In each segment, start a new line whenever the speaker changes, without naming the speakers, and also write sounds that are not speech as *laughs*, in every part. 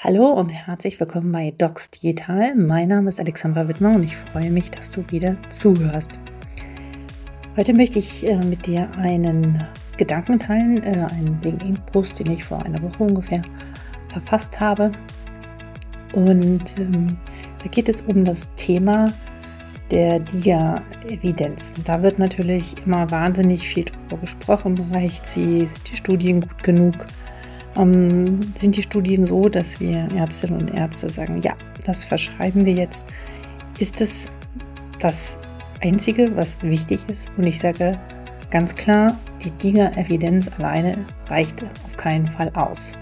Hallo und herzlich willkommen bei Docs Digital. Mein Name ist Alexandra Wittmer und ich freue mich, dass du wieder zuhörst. Heute möchte ich äh, mit dir einen Gedanken teilen, äh, einen LinkedIn-Post, den ich vor einer Woche ungefähr verfasst habe. Und ähm, da geht es um das Thema der DIGA-Evidenz. Da wird natürlich immer wahnsinnig viel darüber gesprochen. Reicht sie? Sind die Studien gut genug? Ähm, sind die Studien so, dass wir Ärztinnen und Ärzte sagen, ja, das verschreiben wir jetzt. Ist es das Einzige, was wichtig ist? Und ich sage ganz klar, die DIGA-Evidenz alleine reicht auf keinen Fall aus.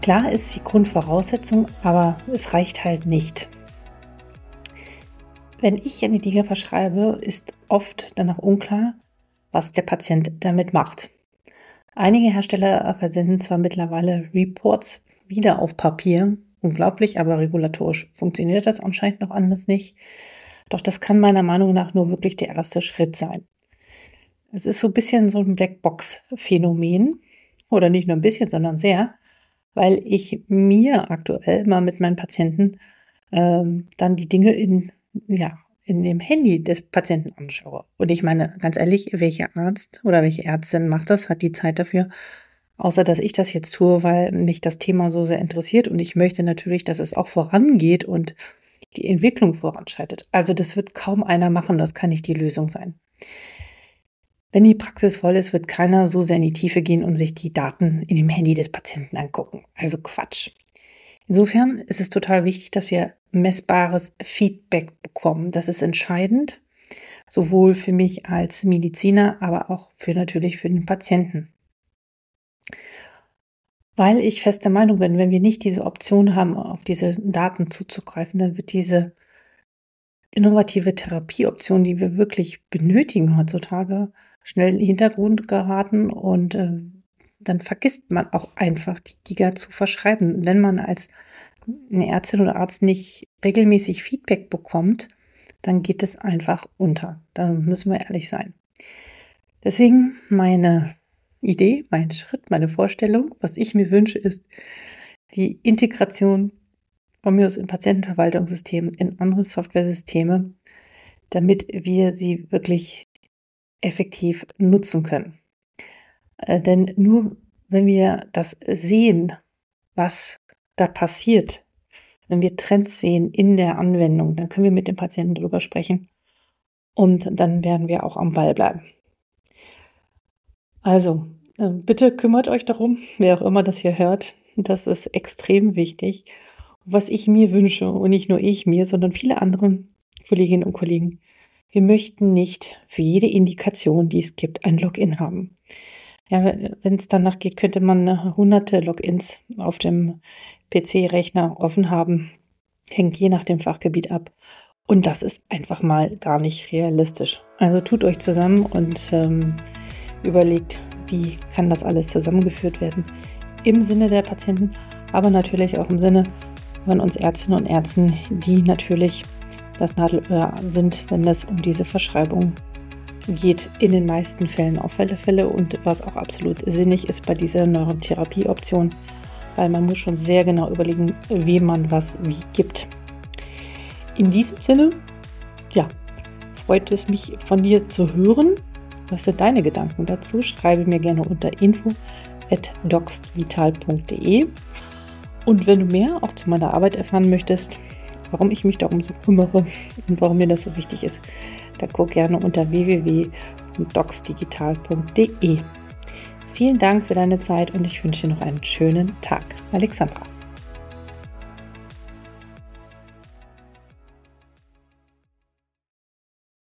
Klar ist die Grundvoraussetzung, aber es reicht halt nicht. Wenn ich eine DIGA verschreibe, ist oft danach unklar, was der Patient damit macht. Einige Hersteller versenden zwar mittlerweile Reports wieder auf Papier, unglaublich, aber regulatorisch funktioniert das anscheinend noch anders nicht. Doch das kann meiner Meinung nach nur wirklich der erste Schritt sein. Es ist so ein bisschen so ein Blackbox-Phänomen. Oder nicht nur ein bisschen, sondern sehr, weil ich mir aktuell mal mit meinen Patienten ähm, dann die Dinge in, ja, in dem Handy des Patienten anschaue. Und ich meine, ganz ehrlich, welcher Arzt oder welche Ärztin macht das, hat die Zeit dafür, außer dass ich das jetzt tue, weil mich das Thema so sehr interessiert und ich möchte natürlich, dass es auch vorangeht und die Entwicklung voranschreitet. Also das wird kaum einer machen, das kann nicht die Lösung sein. Wenn die Praxis voll ist, wird keiner so sehr in die Tiefe gehen und sich die Daten in dem Handy des Patienten angucken. Also Quatsch. Insofern ist es total wichtig, dass wir messbares Feedback bekommen. Das ist entscheidend, sowohl für mich als Mediziner, aber auch für natürlich für den Patienten. Weil ich fest der Meinung bin, wenn wir nicht diese Option haben, auf diese Daten zuzugreifen, dann wird diese innovative Therapieoption, die wir wirklich benötigen heutzutage, schnell in den Hintergrund geraten und äh, dann vergisst man auch einfach, die Giga zu verschreiben. Wenn man als eine Ärztin oder Arzt nicht regelmäßig Feedback bekommt, dann geht es einfach unter. Da müssen wir ehrlich sein. Deswegen meine Idee, mein Schritt, meine Vorstellung, was ich mir wünsche, ist die Integration von mir aus in Patientenverwaltungssystemen, in andere Softwaresysteme, damit wir sie wirklich effektiv nutzen können. Äh, denn nur wenn wir das sehen, was da passiert, wenn wir Trends sehen in der Anwendung, dann können wir mit dem Patienten darüber sprechen und dann werden wir auch am Ball bleiben. Also, äh, bitte kümmert euch darum, *laughs* wer auch immer das hier hört. Das ist extrem wichtig. Was ich mir wünsche, und nicht nur ich mir, sondern viele andere Kolleginnen und Kollegen, wir möchten nicht für jede Indikation, die es gibt, ein Login haben. Ja, wenn es danach geht, könnte man äh, hunderte Logins auf dem PC-Rechner offen haben. Hängt je nach dem Fachgebiet ab. Und das ist einfach mal gar nicht realistisch. Also tut euch zusammen und ähm, überlegt, wie kann das alles zusammengeführt werden. Im Sinne der Patienten, aber natürlich auch im Sinne von uns Ärztinnen und Ärzten, die natürlich das Nadelöhr sind, wenn es um diese Verschreibung geht in den meisten Fällen auf alle Fälle und was auch absolut sinnig ist bei dieser Neurotherapie-Option, weil man muss schon sehr genau überlegen, wem man was wie gibt. In diesem Sinne, ja, freut es mich von dir zu hören. Was sind deine Gedanken dazu? Schreibe mir gerne unter info at docsdigital.de. Und wenn du mehr auch zu meiner Arbeit erfahren möchtest, warum ich mich darum so kümmere *laughs* und warum mir das so wichtig ist, dann guck gerne unter www.docsdigital.de. Vielen Dank für deine Zeit und ich wünsche dir noch einen schönen Tag. Alexandra.